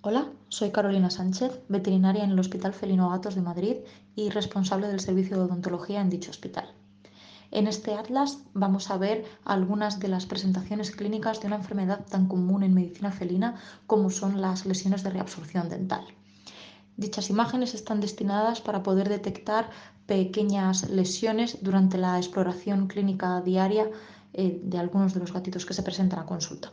Hola, soy Carolina Sánchez, veterinaria en el Hospital Felino Gatos de Madrid y responsable del servicio de odontología en dicho hospital. En este atlas vamos a ver algunas de las presentaciones clínicas de una enfermedad tan común en medicina felina como son las lesiones de reabsorción dental. Dichas imágenes están destinadas para poder detectar pequeñas lesiones durante la exploración clínica diaria eh, de algunos de los gatitos que se presentan a consulta.